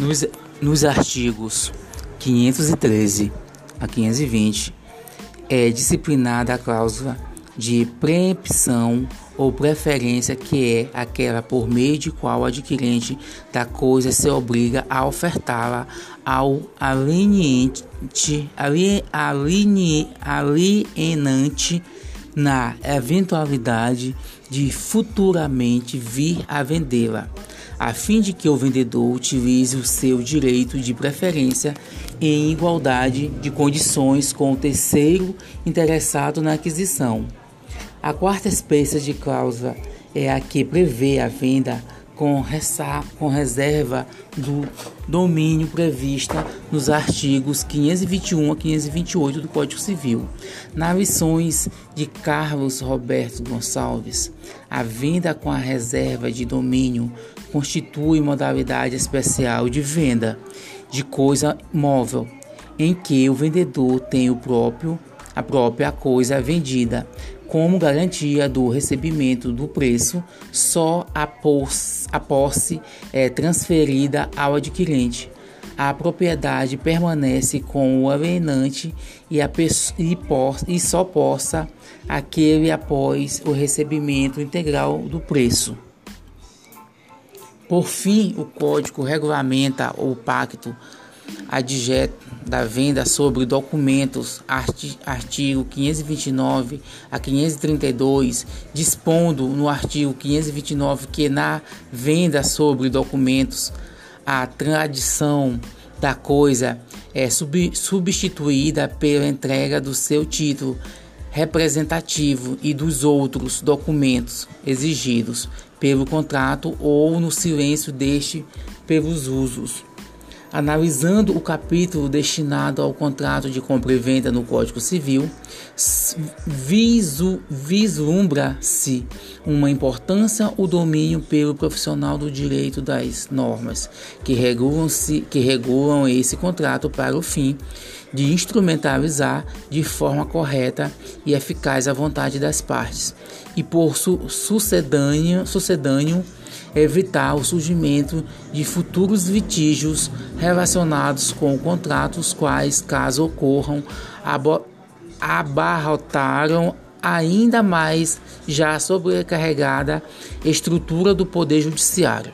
Nos, nos artigos 513 a 520 é disciplinada a cláusula de preempção ou preferência, que é aquela por meio de qual o adquirente da coisa se obriga a ofertá-la ao alienante, alienante na eventualidade de futuramente vir a vendê-la, a fim de que o vendedor utilize o seu direito de preferência em igualdade de condições com o terceiro interessado na aquisição. A quarta espécie de cláusula é a que prevê a venda com, com reserva do domínio prevista nos artigos 521 a 528 do Código Civil. Nas lições de Carlos Roberto Gonçalves, a venda com a reserva de domínio constitui modalidade especial de venda de coisa móvel, em que o vendedor tem o próprio a própria coisa vendida como garantia do recebimento do preço, só a posse, a posse é transferida ao adquirente. A propriedade permanece com o alienante e, a e, e só possa aquele após o recebimento integral do preço. Por fim, o código regulamenta o pacto adjeto da venda sobre documentos, artigo 529 a 532, dispondo no artigo 529 que na venda sobre documentos a tradição da coisa é sub, substituída pela entrega do seu título representativo e dos outros documentos exigidos pelo contrato ou no silêncio deste pelos usos Analisando o capítulo destinado ao contrato de compra e venda no Código Civil, vislumbra-se uma importância o domínio pelo profissional do direito das normas que regulam, que regulam esse contrato para o fim de instrumentalizar de forma correta e eficaz a vontade das partes e por su sucedâneo, sucedâneo evitar o surgimento de futuros litígios relacionados com contratos quais, caso ocorram, abarrotaram ainda mais já sobrecarregada estrutura do Poder Judiciário.